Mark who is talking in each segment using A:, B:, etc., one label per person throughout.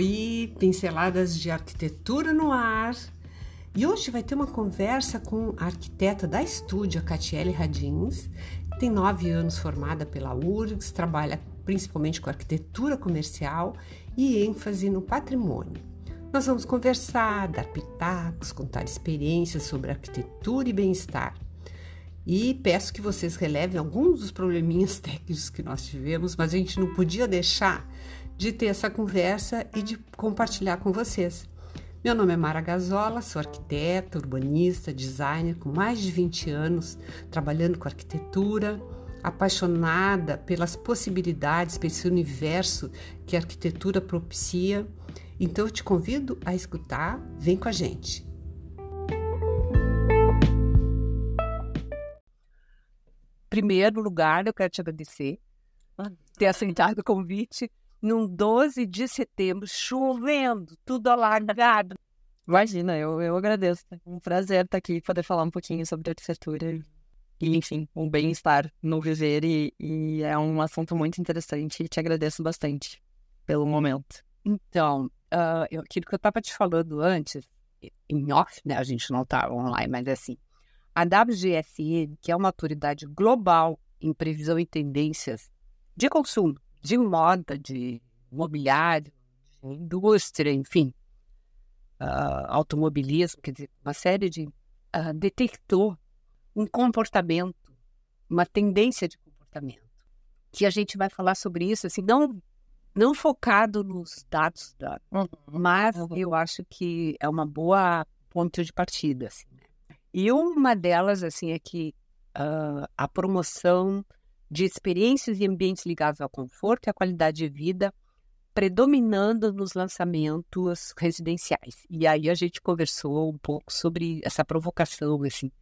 A: Oi, pinceladas de arquitetura no ar. E hoje vai ter uma conversa com a arquiteta da estúdio, a Catiele Radins, tem nove anos formada pela URGS, trabalha principalmente com arquitetura comercial e ênfase no patrimônio. Nós vamos conversar, dar pitacos, contar experiências sobre arquitetura e bem-estar. E peço que vocês relevem alguns dos probleminhas técnicos que nós tivemos, mas a gente não podia deixar de ter essa conversa e de compartilhar com vocês. Meu nome é Mara Gazola, sou arquiteta, urbanista, designer com mais de 20 anos trabalhando com arquitetura, apaixonada pelas possibilidades, por esse universo que a arquitetura propicia. Então eu te convido a escutar, vem com a gente.
B: primeiro lugar, eu quero te agradecer por ter aceitado o convite num 12 de setembro, chovendo, tudo alagado.
C: Imagina, eu, eu agradeço. É um prazer estar aqui poder falar um pouquinho sobre arquitetura e, enfim, o um bem-estar no viver. E, e, é um assunto muito interessante e te agradeço bastante pelo momento.
B: Então, uh, eu, aquilo que eu estava te falando antes, em off, né? A gente não está online, mas é assim. A WGSN, que é uma autoridade global em previsão e tendências de consumo, de moda, de mobiliário, de indústria, enfim, uh, automobilismo, quer dizer, uma série de. Uh, detectou um comportamento, uma tendência de comportamento. Que a gente vai falar sobre isso, assim, não, não focado nos dados, da, uhum. mas uhum. eu acho que é uma boa ponto de partida. Assim. E uma delas, assim, é que uh, a promoção de experiências e ambientes ligados ao conforto e à qualidade de vida predominando nos lançamentos residenciais. E aí a gente conversou um pouco sobre essa provocação, assim,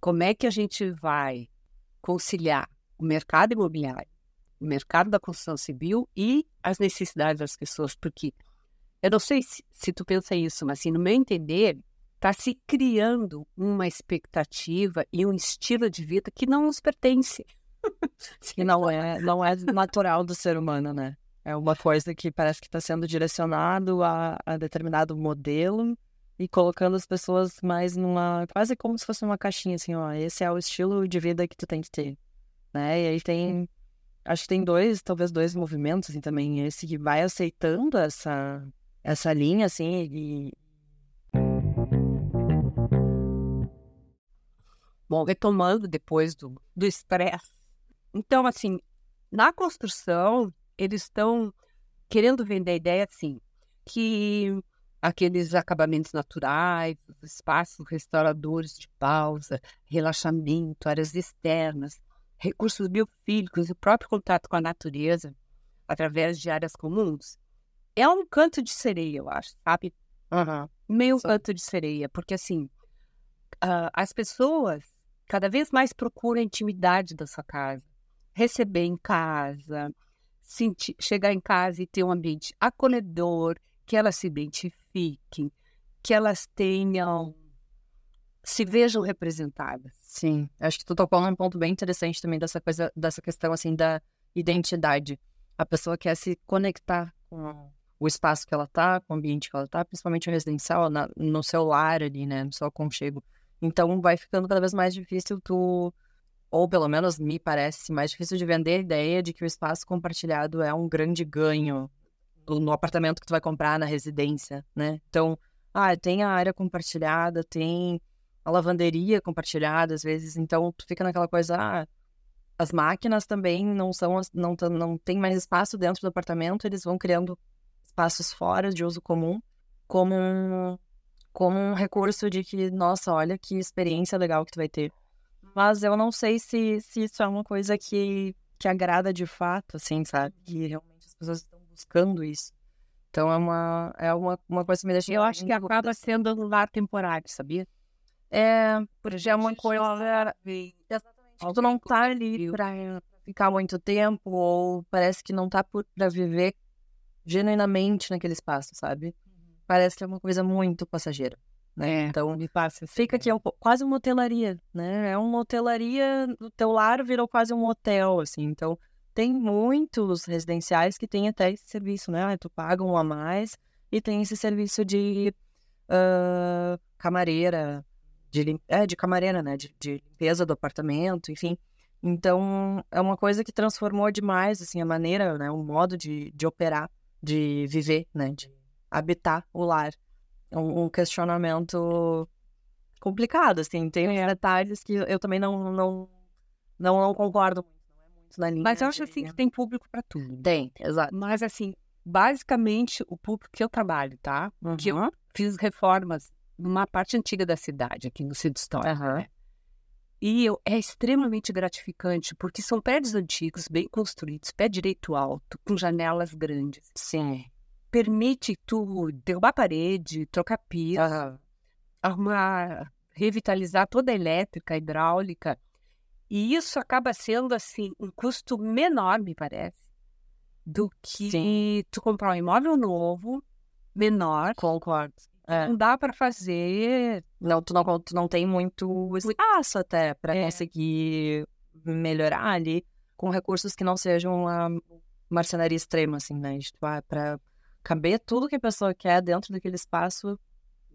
B: como é que a gente vai conciliar o mercado imobiliário, o mercado da construção civil e as necessidades das pessoas, porque eu não sei se, se tu pensa isso, mas assim, no meu entender, está se criando uma expectativa e um estilo de vida que não nos pertence.
C: Que não é, não é natural do ser humano, né? É uma coisa que parece que está sendo direcionado a, a, determinado modelo e colocando as pessoas mais numa quase como se fosse uma caixinha assim, ó, esse é o estilo de vida que tu tem que ter, né? E aí tem acho que tem dois, talvez dois movimentos assim, também, esse que vai aceitando essa essa linha assim e
B: Bom, retomando depois do estresse. Então, assim, na construção, eles estão querendo vender a ideia, assim, que aqueles acabamentos naturais, os espaços restauradores de pausa, relaxamento, áreas externas, recursos biofílicos, o próprio contato com a natureza, através de áreas comuns, é um canto de sereia, eu acho, sabe? Uhum. Meio Sim. canto de sereia, porque assim, uh, as pessoas cada vez mais procura a intimidade da sua casa. Receber em casa, sentir, chegar em casa e ter um ambiente acolhedor, que elas se identifiquem, que elas tenham, se vejam representadas.
C: Sim, acho que tu tocou num ponto bem interessante também dessa coisa, dessa questão assim da identidade. A pessoa quer se conectar com o espaço que ela tá, com o ambiente que ela tá, principalmente o residencial, na, no celular ali, né, no seu aconchego. Então vai ficando cada vez mais difícil tu, ou pelo menos me parece mais difícil de vender a ideia de que o espaço compartilhado é um grande ganho no apartamento que tu vai comprar na residência, né? Então, ah, tem a área compartilhada, tem a lavanderia compartilhada às vezes, então tu fica naquela coisa, ah, as máquinas também não são não não tem mais espaço dentro do apartamento, eles vão criando espaços fora de uso comum, como como um recurso de que, nossa, olha que experiência legal que tu vai ter. Mas eu não sei se, se isso é uma coisa que, que agrada de fato, assim, sabe? Que realmente as pessoas estão buscando isso. Então é uma, é uma, uma coisa que me deixa.
B: Eu acho que acaba sendo um lar temporário, sabia?
C: É, porque é uma coisa. Exatamente. Tu não tá ali pra ficar muito tempo, ou parece que não tá pra viver genuinamente naquele espaço, sabe? parece que é uma coisa muito passageira. Né?
B: Então, me passa
C: fica aqui é um, quase uma hotelaria, né? É uma hotelaria, o teu lar virou quase um hotel, assim. Então, tem muitos residenciais que têm até esse serviço, né? Ah, tu paga um a mais e tem esse serviço de uh, camareira, de, é, de camareira, né? De, de, limpeza do apartamento, enfim. Então, é uma coisa que transformou demais, assim, a maneira, né? O modo de, de operar, de viver, né? De habitar o lar. Um, um questionamento complicado, assim. Tem uns detalhes que eu também não, não, não, não concordo muito. Não é muito na linha.
B: Mas eu acho, assim, que tem público para tudo.
C: Tem, exato.
B: Mas, assim, basicamente, o público que eu trabalho, tá?
C: Uhum.
B: Que eu fiz reformas numa parte antiga da cidade, aqui no Centro Histórico.
C: Uhum.
B: Né? E eu, é extremamente gratificante, porque são prédios antigos, bem construídos, pé direito alto, com janelas grandes.
C: Sim.
B: Permite tu derrubar a parede, trocar piso,
C: Uhum.
B: arrumar, revitalizar toda a elétrica, a hidráulica. E isso acaba sendo, assim, um custo menor, me parece, do que
C: Sim.
B: tu comprar um imóvel novo, menor.
C: Concordo. É.
B: Não dá para fazer
C: Não, tu não, tu não tem muito espaço até para
B: É.
C: conseguir melhorar ali com recursos que não sejam a marcenaria extrema, assim, né? Pra caber tudo que a pessoa quer dentro daquele espaço,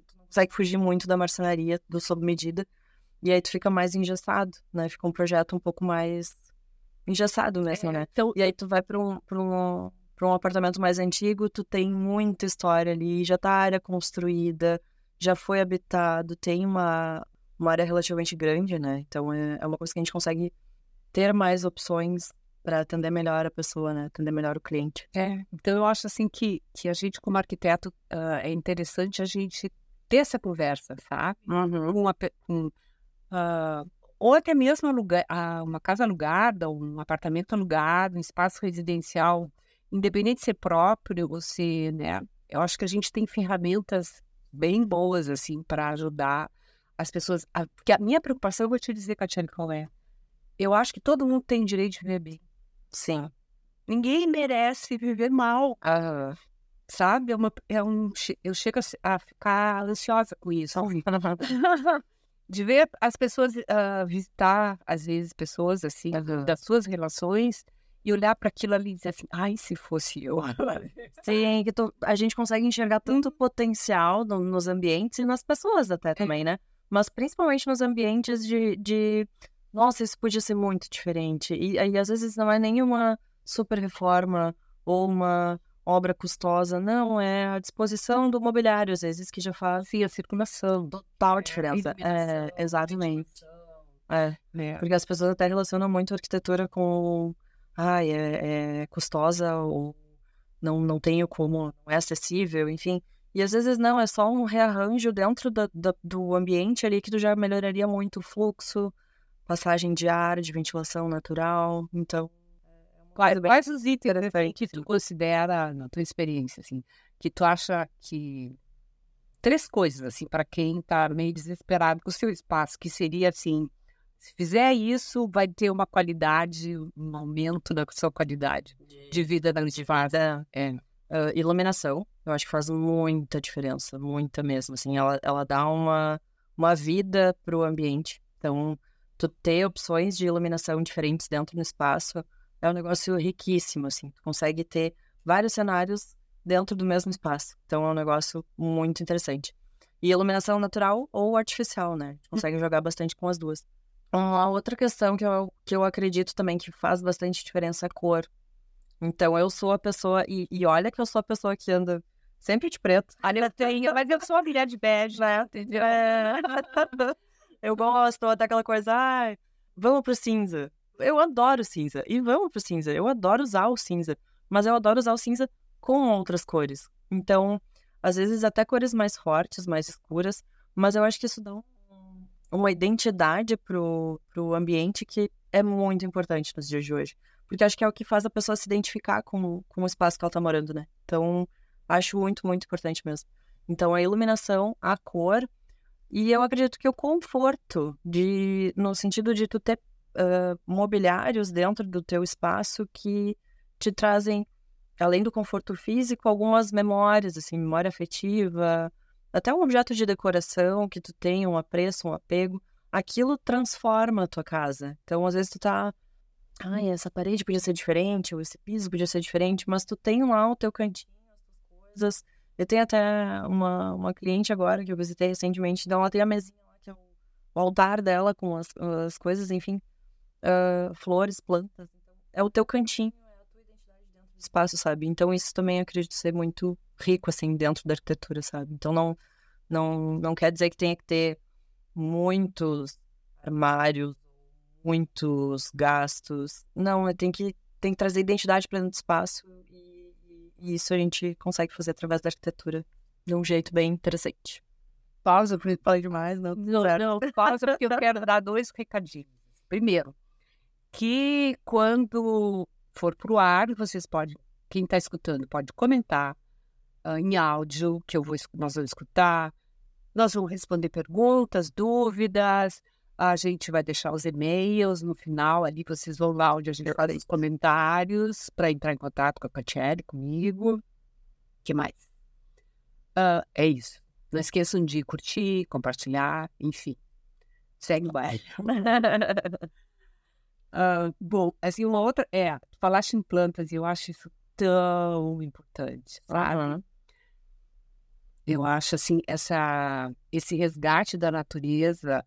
C: tu não consegue fugir muito da marcenaria, do sob medida, e aí tu fica mais engessado, né? Fica um projeto um pouco mais engessado mesmo, né?
B: Então,
C: E aí tu vai para um, pra um, pra um apartamento mais antigo, tu tem muita história ali, já tá a área construída, já foi habitado, tem uma, uma área relativamente grande, né? Então é, é uma coisa que a gente consegue ter mais opções para atender melhor a pessoa, né? Atender melhor o cliente.
B: é, então eu acho assim que, que a gente, como arquiteto, ah, é interessante a gente ter essa conversa, sabe?
C: Uhum.
B: Com uma, com, ah, ou até mesmo alugar, ah, uma casa alugada, um apartamento alugado, um espaço residencial, independente de ser próprio ou se, né? Eu acho que a gente tem ferramentas bem boas, assim, para ajudar as pessoas. a- porque a minha preocupação, eu vou te dizer, Catiane, qual é? Eu acho que todo mundo tem direito de viver bem.
C: Sim.
B: Ninguém merece viver mal, sabe? É uma, é um, eu chego a ficar ansiosa com isso. de ver as pessoas ah, visitar, às vezes, pessoas assim, das suas relações e olhar para aquilo ali e dizer assim, ai, se fosse eu.
C: Sim, que tu- a gente consegue enxergar tanto potencial no- nos ambientes e nas pessoas até também, né? Mas principalmente nos ambientes de, de nossa, isso podia ser muito diferente. E aí, às vezes, não é nenhuma super reforma ou uma obra custosa, não, é a disposição do mobiliário, às vezes, que já faz
B: Sim, a circulação.
C: total diferença. É, exatamente. É,
B: né?
C: porque as pessoas até relacionam muito a arquitetura com, ai, é, é custosa ou não, não tenho como, não é acessível, enfim. E às vezes não, é só um rearranjo dentro da, da- do ambiente ali que tu já melhoraria muito o fluxo, passagem de ar, de ventilação natural. Então,
B: Quais,
C: bem
B: quais os itens assim, que tu considera, na tua experiência, assim, que tu acha que. Três coisas, assim, para quem tá meio desesperado com o seu espaço, que seria assim: se fizer isso, vai ter uma qualidade, um aumento da sua qualidade de vida no espaço.
C: é,
B: É.
C: ah, iluminação, eu acho que faz muita diferença, muita mesmo, assim, ela, ela dá uma, uma vida pro ambiente. Então, tu ter opções de iluminação diferentes dentro do espaço é um negócio riquíssimo, assim, tu consegue ter vários cenários dentro do mesmo espaço. Então, é um negócio muito interessante. E iluminação natural ou artificial, né? Consegue jogar bastante com as duas. Uma outra questão que eu, que eu acredito também que faz bastante diferença é a cor. Então, eu sou a pessoa, e, e olha que eu sou a pessoa que anda sempre de preto.
B: Olha, eu tenho, mas eu sou uma mulher de bege, né? Entendeu?
C: É. eu gosto, até aquela coisa, ai, vamos pro cinza. Eu adoro cinza, e vamos pro cinza. Eu adoro usar o cinza, mas eu adoro usar o cinza com outras cores. Então, às vezes até cores mais fortes, mais escuras, mas eu acho que isso dá um- uma identidade pro, pro ambiente que é muito importante nos dias de hoje. Porque acho que é o que faz a pessoa se identificar com, com o espaço que ela tá morando, né? Então, acho muito, muito importante mesmo. Então, a iluminação, a cor, e eu acredito que o conforto, de, no sentido de tu ter ah, mobiliários dentro do teu espaço que te trazem, além do conforto físico, algumas memórias, assim, memória afetiva, até um objeto de decoração que tu tem um apreço, um apego, aquilo transforma a tua casa. Então, às vezes tu tá, ai, essa parede podia ser diferente, ou esse piso podia ser diferente, mas tu tem lá o teu cantinho, as tuas coisas, Eu tenho até uma, uma cliente agora que eu visitei recentemente, então ela tem a mesinha lá, que é o altar dela com as, as coisas, enfim, uh, flores, plantas. Então, é o teu cantinho, é a tua identidade dentro do espaço, sabe? Então isso também acredito ser muito rico, assim, dentro da arquitetura, sabe? Então não, não, não quer dizer que tenha que ter muitos armários, muitos gastos. Não, tem que, tem que trazer identidade para dentro do espaço e, isso a gente consegue fazer através da arquitetura de um jeito bem interessante.
B: Pausa, porque falei demais, não. Não, não, pausa porque eu quero dar dois recadinhos. Primeiro, que quando for pro ar, vocês podem, quem está escutando, pode comentar uh, em áudio, que eu vou, nós vamos escutar. Nós vamos responder perguntas, dúvidas, a gente vai deixar os e-mails no final ali, vocês vão lá onde a gente faz os comentários para entrar em contato com a Catiele, comigo. que mais? Uh, é isso. Não esqueçam de curtir, compartilhar, enfim. Segue o baile. uh, bom, assim, uma outra é, falaste em plantas e eu acho isso tão importante, sabe? Uhum. Eu acho, assim, essa, esse resgate da natureza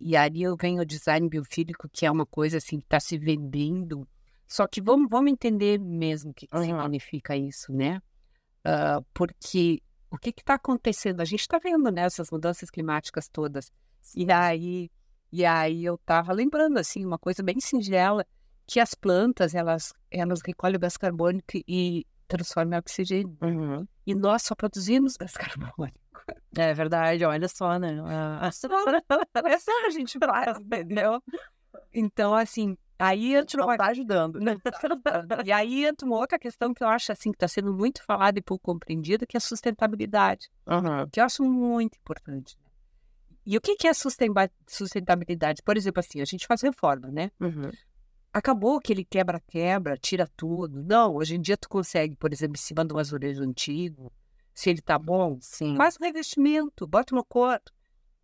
B: e aí eu venho o design biofílico, que é uma coisa assim que está se vendendo. Só que vamos, vamos entender mesmo o que, que uhum. significa isso, né? Uh, porque o que está acontecendo? A gente está vendo né, essas mudanças climáticas todas. E aí, e aí eu estava lembrando assim uma coisa bem singela que as plantas elas elas recolhem o gás carbônico e transformam em oxigênio. Uhum. E nós só produzimos gás carbônico.
C: É verdade, olha só, né?
B: É só a gente faz, entendeu? Então, assim, aí entra
C: não tá ajudando. Né?
B: e aí entra uma outra questão que eu acho assim que está sendo muito falada e pouco compreendida, que é a sustentabilidade, uhum. que eu acho muito importante. E o que, que é sustentabilidade? Por exemplo, assim, a gente faz reforma, né? Uhum. Acabou aquele quebra-quebra, tira tudo. Não, hoje em dia tu consegue, por exemplo, em cima de um azulejo antigo, se ele tá bom, Sim. faz um revestimento, bota uma cor,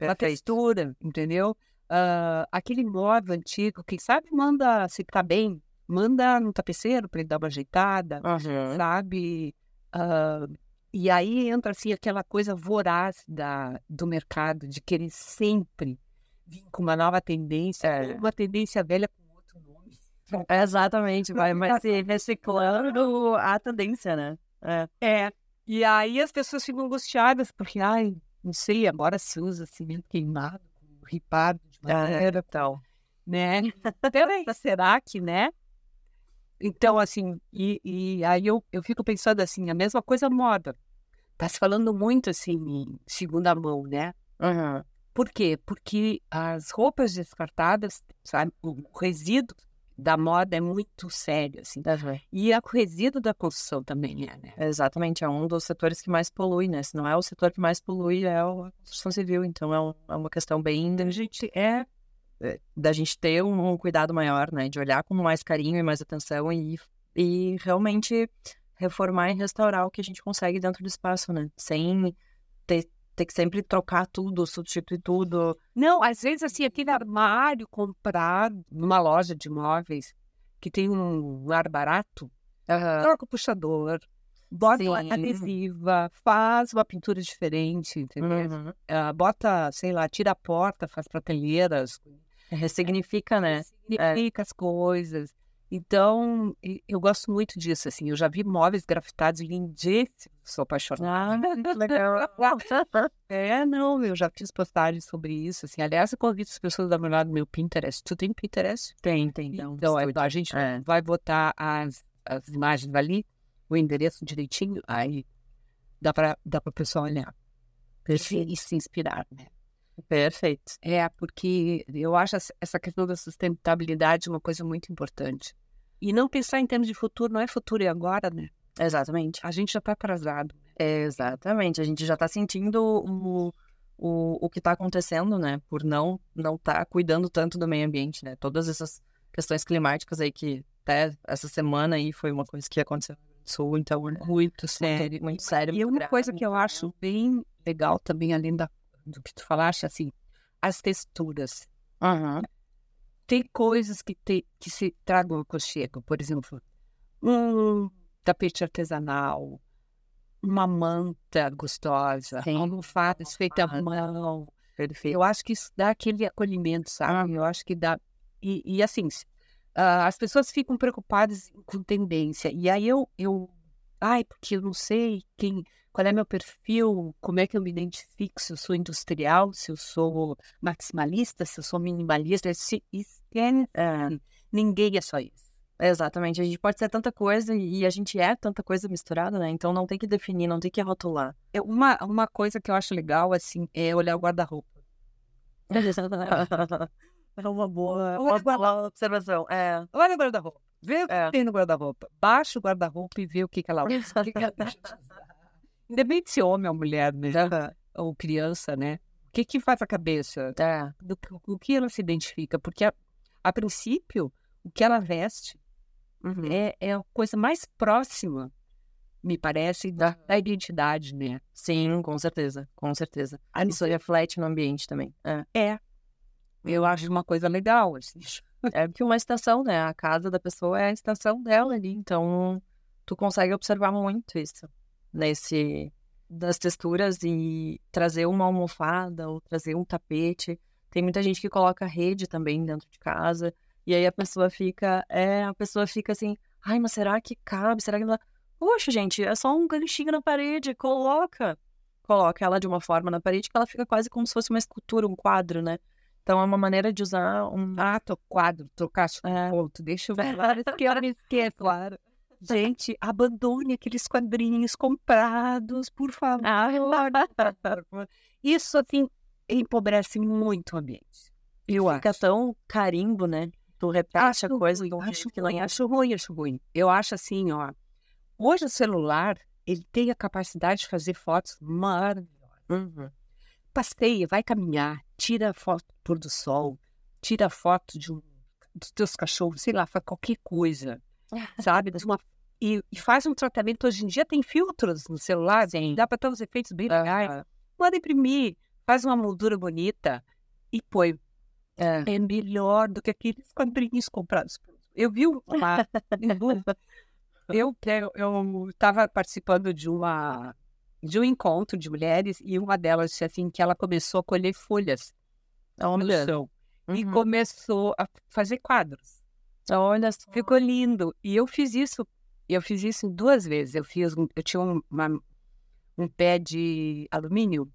B: uma textura, entendeu? Uh, aquele móvel antigo, quem sabe manda, se tá bem, manda no tapeceiro para ele dar uma ajeitada, uhum. sabe? Uh, e aí entra assim aquela coisa voraz da, do mercado, de querer sempre vir com uma nova tendência, é. uma tendência velha com outro nome.
C: Exatamente, vai, vai se reciclando a tendência, né?
B: É. é. E aí as pessoas ficam angustiadas, porque, ai, não sei, agora se usa cimento queimado, ripado de madeira e tal, né? Então, será que, né? Então, assim, e, e aí eu, eu fico pensando assim, a mesma coisa moda. Tá se falando muito, assim, em segunda mão, né? Uhum. Por quê? Porque as roupas descartadas, sabe, o resíduo da moda é muito sério, assim. Uhum. E o resíduo da construção também é, né?
C: Exatamente, é um dos setores que mais polui, né? Se não é o setor que mais polui, é a construção civil. Então, é, um, é uma questão bem da gente, é, é, da gente ter um, um, cuidado maior, né? De olhar com mais carinho e mais atenção e, e realmente reformar e restaurar o que a gente consegue dentro do espaço, né? Sem ter ter que sempre trocar tudo, substituir tudo.
B: Não, às vezes, assim, aquele armário comprado numa loja de móveis que tem um ar barato, uhum. troca o puxador, bota Sim. uma adesiva, faz uma pintura diferente, entendeu? Uhum. Uh, bota, sei lá, tira a porta, faz prateleiras.
C: Ressignifica, né?
B: Ressignifica é. as coisas. Então, eu gosto muito disso, assim. Eu já vi móveis grafitados lindíssimos, sou apaixonada. Ah, legal. é, não, eu já fiz postagens sobre isso, assim. Aliás, eu convido as pessoas a dar uma olhada no meu Pinterest. Tu tem Pinterest?
C: Tem, tem.
B: Então, então é, a gente é. vai botar as, as imagens ali, o endereço direitinho, aí dá para dá o pessoal olhar. E, e se inspirar, né?
C: Perfeito.
B: É, porque eu acho essa questão da sustentabilidade uma coisa muito importante. E não pensar em termos de futuro, não é futuro e agora, né?
C: Exatamente.
B: A gente já está atrasado.
C: É, exatamente. A gente já está sentindo o, o, o que está acontecendo, né? Por não não estar tá cuidando tanto do meio ambiente, né? Todas essas questões climáticas aí que até essa semana aí foi uma coisa que aconteceu no Sul, então
B: muito sério. Muito, muito sério. E uma coisa que eu acho bem legal também, além da do que tu falaste, assim, as texturas. Uhum. Tem coisas que, te, que se tragam aconchego, por exemplo, um tapete artesanal, uma manta gostosa,
C: Sim.
B: almofadas feitas à mão. Eu acho que isso dá aquele acolhimento, sabe? Eu acho que dá. E, e assim, ah, as pessoas ficam preocupadas com tendência. E aí eu, eu. Ai, porque eu não sei quem. Qual é meu perfil? Como é que eu me identifico? Se eu sou industrial, se eu sou maximalista, se eu sou minimalista. Se.
C: É,
B: Ninguém é só isso.
C: exatamente. A gente pode ser tanta coisa e a gente é tanta coisa misturada, né? Então não tem que definir, não tem que rotular.
B: É Uma, uma coisa que eu acho legal, assim, é olhar o guarda-roupa.
C: É uma boa, uma boa observação. É.
B: Olha o guarda-roupa. Vê o que
C: É.
B: tem no guarda-roupa. Baixa o guarda-roupa e vê o que, que ela usa. Independente se homem ou mulher, né? Ou criança, né? O que que faz a cabeça?
C: É.
B: Do, que- o que ela se identifica? Porque, a, a princípio, o que ela veste
C: Uhum.
B: é, é a coisa mais próxima, me parece, da, da identidade, né?
C: Sim, com certeza, com certeza.
B: A não
C: Isso reflete no ambiente também. É.
B: É. Eu acho uma coisa legal, assim.
C: É porque uma estação, né? A casa da pessoa é a estação dela ali, então tu consegue observar muito isso nesse das texturas e trazer uma almofada ou trazer um tapete. Tem muita gente que coloca rede também dentro de casa e aí a pessoa fica, é, a pessoa fica assim, ai, mas será que cabe? Será que não? Poxa, gente, é só um ganchinho na parede, coloca. Coloca ela de uma forma na parede que ela fica quase como se fosse uma escultura, um quadro, né? Então é uma maneira de usar um
B: Ah, tô quadro, trocar
C: É.
B: ponto. Deixa eu ver. que eu me esqueço. Claro. Gente, abandone aqueles quadrinhos comprados, por favor.
C: Ah,
B: Isso, assim, empobrece muito o ambiente. Eu
C: fica
B: acho.
C: tão carimbo, né? Tu repete
B: Acho
C: a coisa
B: ruim,
C: um
B: acho
C: que não
B: ruim, acho ruim, acho ruim. Eu acho assim, ó. Hoje o celular, ele tem a capacidade de fazer fotos maravilhosas.
C: Uhum.
B: passeia, vai caminhar, tira foto do pôr do sol, tira foto de um, dos teus cachorros, sei lá, faz qualquer coisa, sabe? De uma- e, e faz um tratamento. Hoje em dia tem filtros no celular,
C: Sim.
B: dá para ter uns efeitos bem legais.
C: Ah,
B: Manda imprimir, faz uma moldura bonita e põe.
C: é.
B: É melhor do que aqueles quadrinhos comprados. Eu vi uma. eu eu estava participando de uma de um encontro de mulheres e uma delas disse assim que ela começou a colher folhas no
C: Olha,
B: chão e
C: uhum.
B: começou a fazer quadros.
C: olha só.
B: Ficou lindo. E eu fiz isso, eu fiz isso duas vezes. Eu fiz, eu tinha um, uma- um pé de alumínio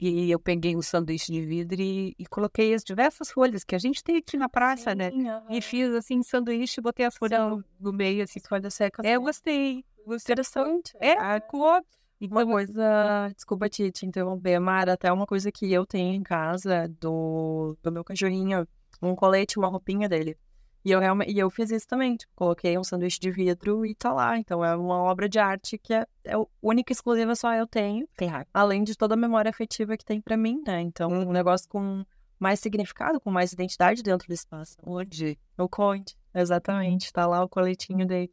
B: e eu peguei um sanduíche de vidro e, e coloquei as diversas folhas que a gente tem aqui na praça, né?
C: Sim, aham.
B: E fiz assim sanduíche e botei as folhas no, no meio assim.
C: Folhas secas.
B: É, eu gostei. Gostei.
C: Interessante.
B: É,
C: Ah,
B: ficou.
C: Uma coisa, desculpa te, te interromper, Mara, até uma coisa que eu tenho em casa do, do meu cachorrinho, um colete, uma roupinha dele. E eu, realmente, e eu fiz isso também, tipo, coloquei um sanduíche de vidro e tá lá. Então é uma obra de arte que é, é única e exclusiva só eu tenho,
B: Claro.
C: além de toda a memória afetiva que tem pra mim, né? Então, um negócio com mais significado, com mais identidade dentro do espaço.
B: Onde?
C: O Conde, exatamente, tá lá o coletinho dele.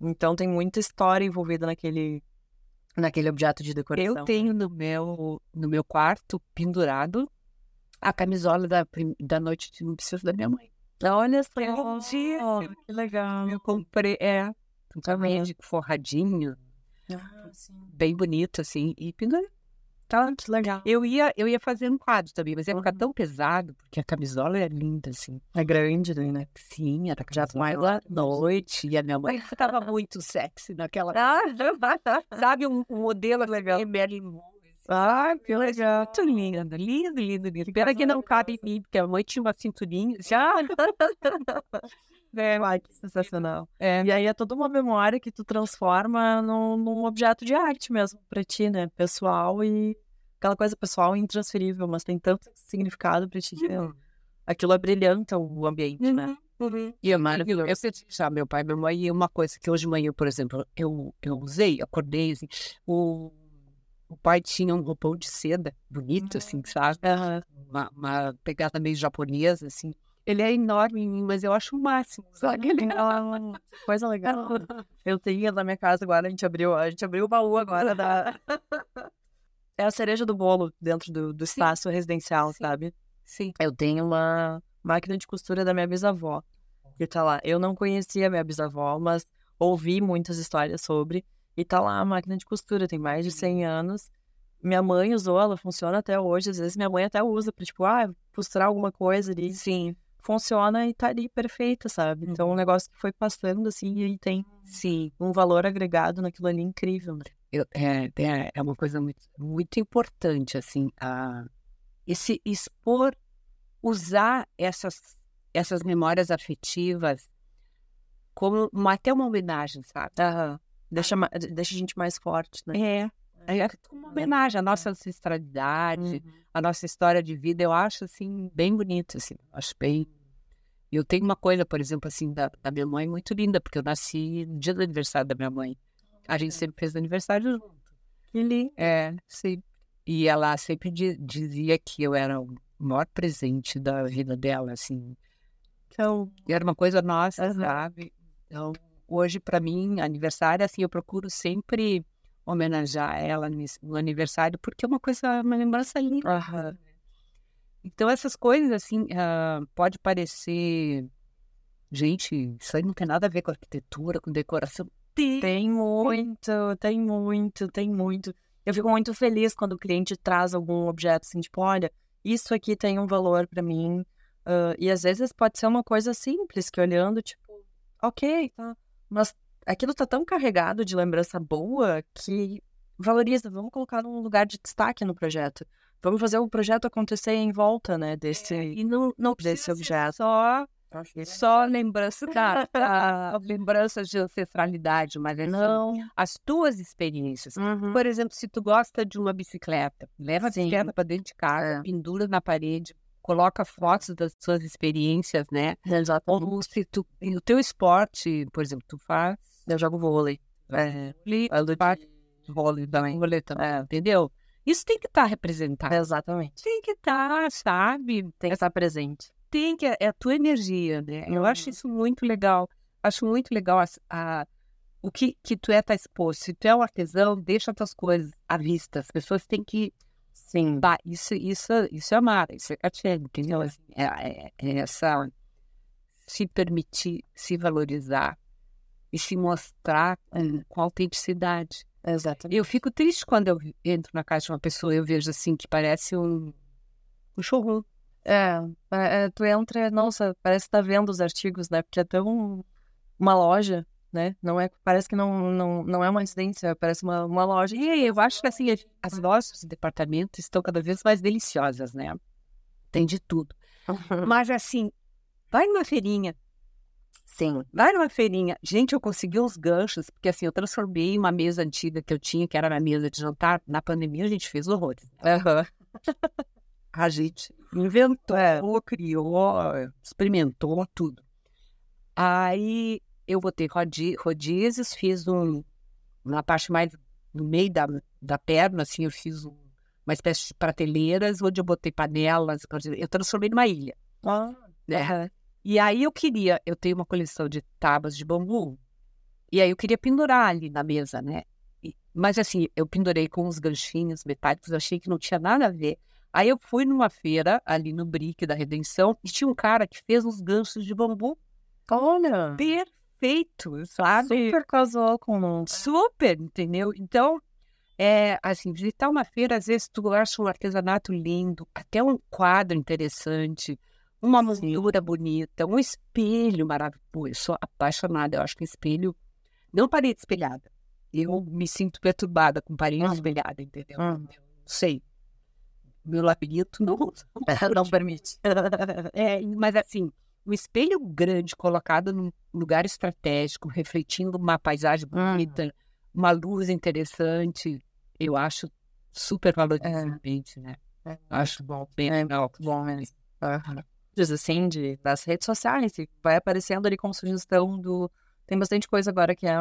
C: Então tem muita história envolvida naquele, naquele objeto de decoração.
B: Eu tenho no meu, no meu quarto pendurado a camisola da, da noite de núpcias da minha mãe.
C: Olha só,
B: Lindíssimo.
C: que legal.
B: Eu comprei, é, também de forradinho,
C: Ah,
B: bem bonito, assim, e pendurei.
C: Tá, que legal.
B: Eu ia, eu ia fazer um quadro também, mas ia ficar
C: Uhum.
B: tão pesado, porque a camisola é linda, assim.
C: É grande, né?
B: Sim, era
C: Já lá.
B: da noite, e a minha mãe estava muito sexy naquela...
C: Ah,
B: Sabe, um, um modelo legal. Marilyn Monroe, assim.
C: Ah, que legal.
B: Muito lindo, lindo, lindo, lindo. Pena que não cabe em mim, porque a mãe tinha uma cinturinha. Já.
C: É, ai, que sensacional.
B: É.
C: E aí é toda uma memória que tu transforma num, num objeto de arte mesmo pra ti, né? Pessoal e aquela coisa pessoal e intransferível, mas tem tanto significado pra ti que aquilo abrilhanta o ambiente, né?
B: E é maravilhoso. Eu sei já meu pai e minha mãe, e uma coisa que hoje de manhã, por exemplo, eu, eu usei, acordei, assim, o, o pai tinha um roupão de seda bonito, assim, sabe?
C: Aham.
B: Uma, uma pegada meio japonesa, assim. Ele é enorme em mim, mas eu acho o máximo, sabe? Ele
C: Ah, Coisa legal. Eu tenho na minha casa agora, a gente abriu, a gente abriu o baú agora da. É a cereja do bolo dentro do, do espaço residencial,
B: Sim.
C: sabe?
B: Sim.
C: Eu tenho uma máquina de costura da minha bisavó, que tá lá. Eu não conhecia a minha bisavó, mas ouvi muitas histórias sobre. E tá lá a máquina de costura, tem mais de 100 anos. Minha mãe usou, ela funciona até hoje. Às vezes minha mãe até usa pra, tipo, ah, costurar alguma coisa ali.
B: Sim.
C: Funciona e tá ali perfeita, sabe? Então, é um negócio que foi passando, assim, e tem
B: Sim.
C: um valor agregado naquilo ali incrível, né?
B: Eu- é, é, é uma coisa muito, muito importante, assim, a, esse expor, usar essas, essas memórias afetivas como uma, até uma homenagem, sabe?
C: Aham. Deixa, deixa a gente mais forte, né?
B: É, é como uma homenagem à nossa ancestralidade, à nossa história de vida, eu acho, assim, bem bonito, assim, acho bem... Eu tenho uma coisa, por exemplo, assim, da, da minha mãe muito linda, porque eu nasci no dia do aniversário da minha mãe. A gente sempre fez aniversário junto.
C: Que lindo.
B: É, sim. E ela sempre di- dizia que eu era o maior presente da vida dela, assim.
C: Então,
B: E era uma coisa nossa,
C: Aham.
B: sabe? Então, hoje, para mim, aniversário, assim, eu procuro sempre homenagear ela no aniversário, porque é uma coisa, uma lembrança linda.
C: aham.
B: Então, essas coisas, assim, ah, pode parecer. Gente, isso aí não tem nada a ver com arquitetura, com decoração. Tem.
C: Tem muito, tem muito, tem muito. Eu fico muito feliz quando o cliente traz algum objeto assim, tipo, olha, isso aqui tem um valor pra mim. ah, e às vezes pode ser uma coisa simples, que olhando, tipo, ok, tá. Mas aquilo tá tão carregado de lembrança boa que valoriza. Vamos colocar num lugar de destaque no projeto. Vamos fazer o projeto acontecer em volta, né, desse.
B: E não, não
C: Desse objeto.
B: só só lembrança da, da- lembranças de ancestralidade, mas assim,
C: Não.
B: as tuas experiências.
C: Uhum.
B: Por exemplo, se tu gosta de uma bicicleta, leva a
C: Sim.
B: bicicleta para dentro de casa,
C: É.
B: pendura na parede, coloca fotos das suas experiências, né?
C: Exatamente.
B: Ou se tu, o teu esporte, por exemplo, tu faz
C: Eu jogo vôlei. É.
B: vôlei,
C: Eu
B: faz
C: vôlei também.
B: vôlei também,
C: É.
B: entendeu? Isso tem que estar representado.
C: Exatamente.
B: Tem que estar, sabe?
C: Tem que estar presente.
B: tem que é a tua energia, né? Eu acho
C: Uhum.
B: isso muito legal. Acho muito legal as- a, o que que tu é tá exposto. Se tu é um artesão, deixa as tuas coisas à vista. As pessoas têm que
C: Sim.
B: bah, isso isso isso é amar, isso é Catiele, entendeu? Assim, É, é- é essa se permitir, se valorizar e se mostrar com, com autenticidade.
C: Exatamente.
B: Eu fico triste quando eu entro na casa de uma pessoa e eu vejo assim que parece um, um showroom.
C: É, é, é, tu entra, nossa, parece que tá vendo os artigos, né? Porque é tão uma loja, né? Não é, parece que não, não, não é uma residência, parece uma, uma loja.
B: E eu acho que assim, as- as lojas de departamento estão cada vez mais deliciosas, né? Tem de tudo. Mas assim, vai numa feirinha,
C: Sim.
B: vai numa feirinha. Gente, eu consegui uns ganchos, porque assim, eu transformei uma mesa antiga que eu tinha, que era minha mesa de jantar. Na pandemia a gente fez horrores.
C: Aham.
B: A gente inventou,
C: É.
B: criou, experimentou tudo. Aí eu botei rodi- rodízios, fiz um, na parte mais no meio da, da perna, assim, eu fiz um- uma espécie de prateleiras, onde eu botei panelas, eu transformei numa ilha.
C: Ah,
B: né? E aí eu queria, eu tenho uma coleção de tábuas de bambu, e aí eu queria pendurar ali na mesa, né? E- mas assim, eu pendurei com uns ganchinhos metálicos, achei que não tinha nada a ver. Aí eu fui numa feira ali no Brick da Redenção e tinha um cara que fez uns ganchos de bambu
C: olha.
B: perfeito, sabe?
C: Super casou com.
B: Super, entendeu? Então, é assim, visitar uma feira, às vezes tu acha um artesanato lindo, até um quadro interessante, uma moldura bonita, um espelho maravilhoso. Eu sou apaixonada, eu acho que espelho, não parede espelhada. Eu me sinto perturbada com parede
C: Uhum.
B: espelhada, entendeu?
C: Uhum.
B: Eu Não sei. Meu labirinto não.
C: Não permite.
B: É, mas assim, um espelho grande colocado num lugar estratégico, refletindo uma paisagem bonita, uma luz interessante, eu acho super valorizante, né?
C: É.
B: Acho bom, bem
C: É,
B: legal.
C: Bom, mesmo. Diz assim, de, das redes sociais, vai aparecendo ali com sugestão do. Tem bastante coisa agora que é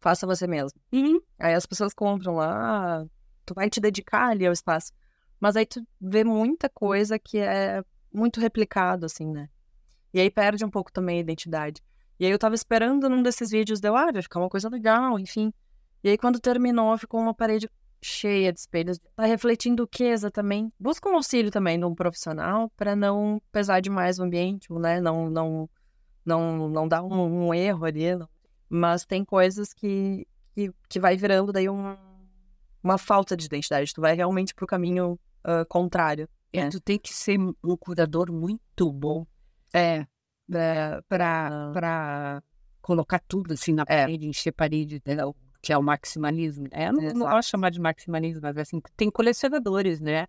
C: faça você mesmo.
B: Uhum.
C: Aí as pessoas compram lá, ah, tu vai te dedicar ali ao espaço. Mas aí tu vê muita coisa que é muito replicado, assim, né? E aí perde um pouco também a identidade. E aí eu tava esperando num desses vídeos, deu, ah, vai ficar uma coisa legal, enfim. E aí quando terminou, ficou uma parede cheia de espelhos. Tá refletindo o que exatamente? Busca um auxílio também de um profissional para não pesar demais o ambiente, né? Não, não, não, não dar um, um erro ali. não. Mas tem coisas que, que, que vai virando daí um, uma falta de identidade. Tu vai realmente pro caminho uh, contrário.
B: É, tu tem que ser um curador muito bom. É, é para para colocar tudo assim na
C: É.
B: parede, encher parede, entendeu? que é o maximalismo. É, eu não, não gosto de chamar de maximalismo, mas assim, tem colecionadores, né?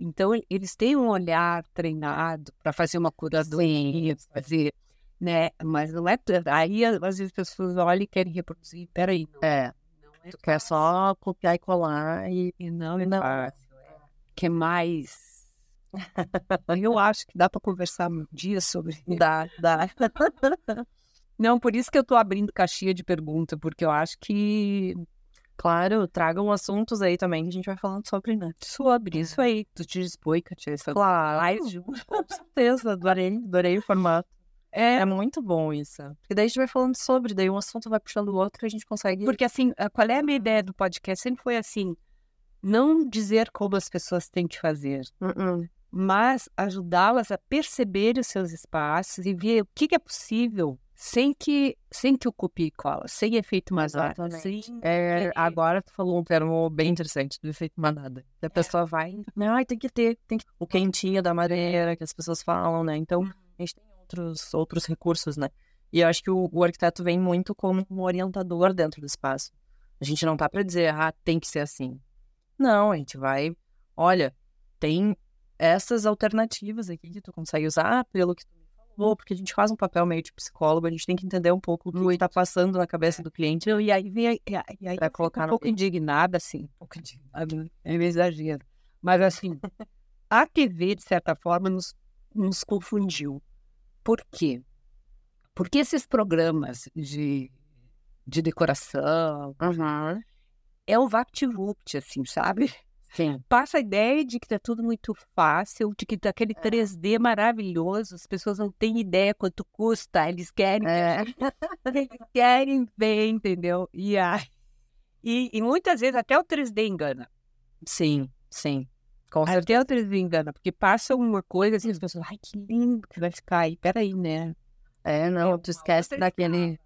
B: Então, e- eles têm um olhar treinado para fazer uma curadoria, fazer, né? Mas não é. tu- Aí, às vezes, as pessoas olham e querem reproduzir. Peraí, não,
C: É,
B: não é
C: tu quer só copiar e colar e
B: e não é
C: Não.
B: fácil. é. Que é mais. Eu acho que dá para conversar um dia sobre isso.
C: dá, dá.
B: Não, por isso que eu tô abrindo caixinha de pergunta, porque eu acho que
C: Claro, tragam assuntos aí também que a gente vai falando sobre, né?
B: sobre isso aí, tu te dispõe, Katia, essa
C: Claro, com certeza, adorei, adorei o formato.
B: É,
C: É muito bom isso. Porque daí a gente vai falando sobre, daí um assunto vai puxando o outro e a gente consegue.
B: porque assim, qual é a minha ideia do podcast? Sempre foi assim, não dizer como as pessoas têm que fazer,
C: Uh-uh.
B: Mas ajudá-las a perceber os seus espaços e ver o que, que é possível sem que sem que ocupe e cola, sem efeito manada, sem
C: É, agora tu falou um termo bem interessante, do efeito manada. A pessoa vai, ai, tem que ter, tem que o quentinho da madeira que as pessoas falam, né? Então, a gente tem outros, outros recursos, né? E eu acho que o, o arquiteto vem muito como um orientador dentro do espaço. A gente não tá para dizer, ah, tem que ser assim. Não, a gente vai, olha, tem essas alternativas aqui que tu consegue usar pelo que tu me falou, porque a gente faz um papel meio de psicólogo, a gente tem que entender um pouco o que está passando na cabeça do cliente.
B: Não, e aí vem e aí,
C: Pra colocar
B: um pouco indignada, assim, um pouco indignada, é meio exagero. Mas assim, a TV, de certa forma, nos, nos confundiu. Por quê? Porque esses programas de, de decoração
C: Uhum.
B: é o VaptVupt, assim, sabe?
C: Sim.
B: Passa a ideia de que tá tudo muito fácil, de que tá aquele
C: É.
B: 3D maravilhoso, as pessoas não têm ideia quanto custa, eles querem que
C: É.
B: eles querem ver, entendeu? E, e, e muitas vezes até o 3D engana.
C: Sim, sim. Com certeza.
B: Até o 3D engana, porque passa uma coisa assim, as pessoas, ai, que lindo que vai ficar aí, peraí, né?
C: É, não, tu esquece daquele,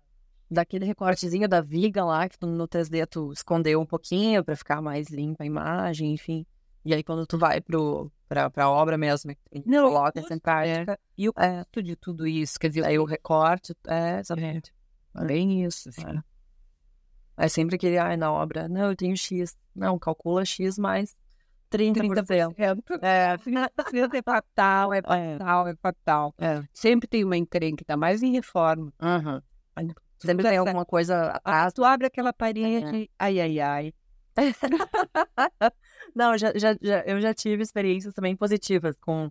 C: daquele recortezinho da viga lá, que tu, no 3D tu escondeu um pouquinho pra ficar mais limpa a imagem, enfim. E aí quando tu vai pro, pra, pra obra mesmo,
B: Não,
C: coloca essa em prática,
B: E o
C: É.
B: custo de tudo isso, quer dizer,
C: aí o recorte, é, exatamente.
B: bem isso, assim.
C: É. É sempre aquele, ai, na obra, não, eu tenho X. Não, calcula X mais 30%.
B: 30%.
C: É,
B: É fatal, é fatal, é fatal.
C: é.
B: Sempre tem uma encrenca, ainda mais em reforma.
C: Uhum.
B: Sempre
C: Sempre tem alguma coisa atrás.
B: tu abre aquela parede, ai, ai, ai.
C: Não, já, já, já- eu já tive experiências também positivas com.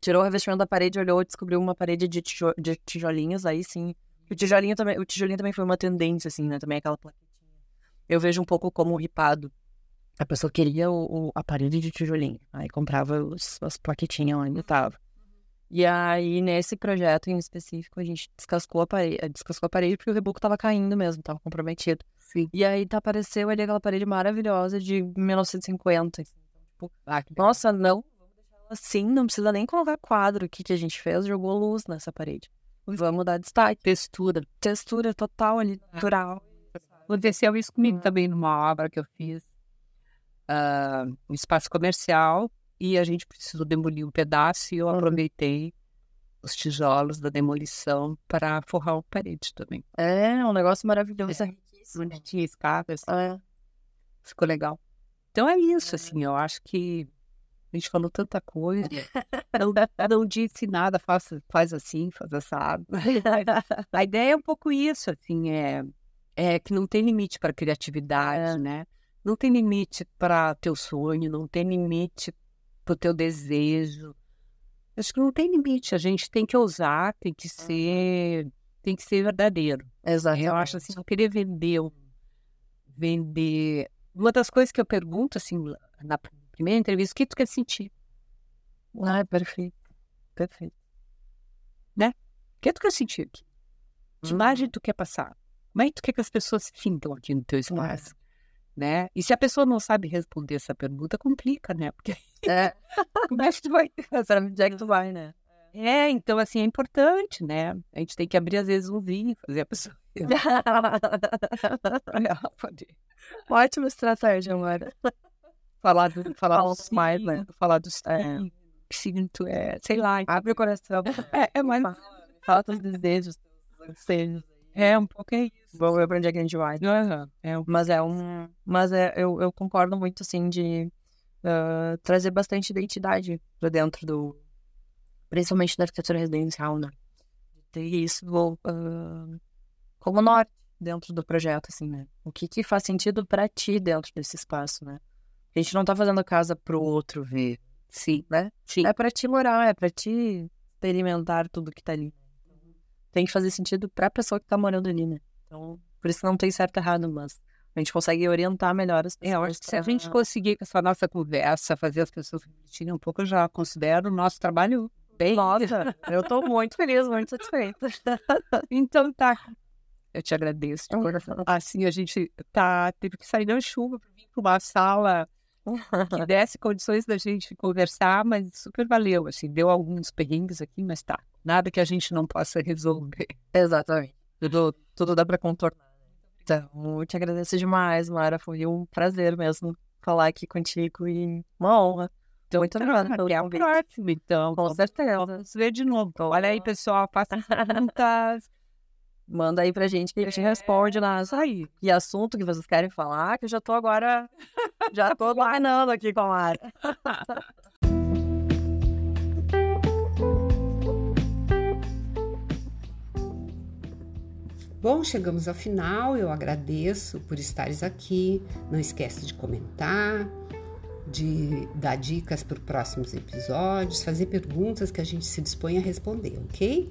C: Tirou o revestimento da parede, olhou, descobriu uma parede de, tijo- de tijolinhos, aí sim. O tijolinho também, o tijolinho também foi uma tendência, assim, né? Também aquela plaquetinha. Eu vejo um pouco como ripado. A pessoa queria o, o- a parede de tijolinho. Aí comprava os, as plaquetinhas onde tava. E aí, nesse projeto em específico, a gente descascou a parede, descascou a parede porque o reboco tava caindo mesmo, tava comprometido.
B: Sim.
C: E aí tá, apareceu ali aquela parede maravilhosa de 1950. assim.
B: Ah,
C: Nossa, não, assim, não precisa nem colocar quadro. O que, que a gente fez? Jogou luz nessa parede. Vamos dar destaque.
B: textura.
C: Textura total ali, natural.
B: Aconteceu isso comigo também numa obra que eu fiz, ah, um espaço comercial, e a gente precisou demolir um pedaço e eu aproveitei os tijolos da demolição para forrar uma parede também.
C: É, um negócio maravilhoso. É.
B: Onde tinha escadas,
C: É.
B: ficou legal. Então é isso, assim, eu acho que a gente falou tanta coisa, não, não disse nada, faz, faz assim, faz assado. A ideia é um pouco isso, assim, é, é que não tem limite para criatividade,
C: É.
B: né? Não tem limite para teu sonho, não tem limite para o teu desejo. Acho que não tem limite, a gente tem que ousar, tem que ser, tem que ser verdadeiro.
C: Exato.
B: Eu acho assim, não querer vender, vender. Uma das coisas que eu pergunto, assim, na primeira entrevista, o que tu quer sentir?
C: Ah, perfeito. Perfeito.
B: O que tu quer sentir aqui? Que
C: Uhum.
B: imagem tu quer passar? Como é que tu quer que as pessoas sintam aqui no teu espaço? Né? E se a pessoa não sabe responder essa pergunta, complica, né? Porque
C: É,
B: como é que tu vai
C: onde é que tu vai, né?
B: É, então, assim, é importante, né? A gente tem que abrir, às vezes, um vinho, fazer a pessoa.
C: Ótima estratégia, amor.
B: Falar do. Falar
C: Fala
B: do
C: mais, né?
B: Falar do
C: É.
B: signo, é, sei lá.
C: Abre o coração.
B: É, é mais.
C: Fala teus desejos, teus anseios.
B: É, um pouco é isso.
C: Vamos ver pra onde é que a gente vai.
B: Aham, É, um-
C: Mas é um. Mas é, eu, eu concordo muito, assim, de ah, trazer bastante identidade pra dentro do. Principalmente da arquitetura residencial, né? Ter isso ah, como norte dentro do projeto, assim, né? O que que faz sentido pra ti dentro desse espaço, né? A gente não tá fazendo casa pro outro ver,
B: sim,
C: né?
B: sim.
C: É pra ti morar, é pra ti experimentar tudo que tá ali. Tem que fazer sentido pra pessoa que tá morando ali, né? Então, por isso não tem certo e errado, mas a gente consegue orientar melhor as pessoas.
B: É, eu acho que se a gente conseguir com essa nossa conversa fazer as pessoas refletirem um pouco, eu já considero o nosso trabalho bem.
C: Nossa, eu tô muito feliz, muito satisfeita.
B: Então tá. Eu te agradeço. de coração. Assim, a gente tá, teve que sair na chuva para vir para uma sala que desse condições da gente conversar, mas super valeu. Assim, deu alguns perrengues aqui, mas tá. Nada que a gente não possa resolver.
C: Exatamente. Tudo, tudo dá pra contornar. né? Então, eu te agradeço demais, Mara. Foi um prazer mesmo falar aqui contigo e uma honra.
B: Então,
C: Muito obrigada pelo convite.
B: próxima, então.
C: Com certeza.
B: vamos ver de novo. Então, olha aí, pessoal, façam perguntas.
C: Manda aí pra gente que a gente responde lá.
B: Isso aí.
C: Que assunto que vocês querem falar, que eu já tô agora. Já tô guardando aqui com a Mara.
A: Bom, chegamos ao final. Eu agradeço por estares aqui. Não esquece de comentar, de dar dicas para os próximos episódios, fazer perguntas que a gente se dispõe a responder, ok?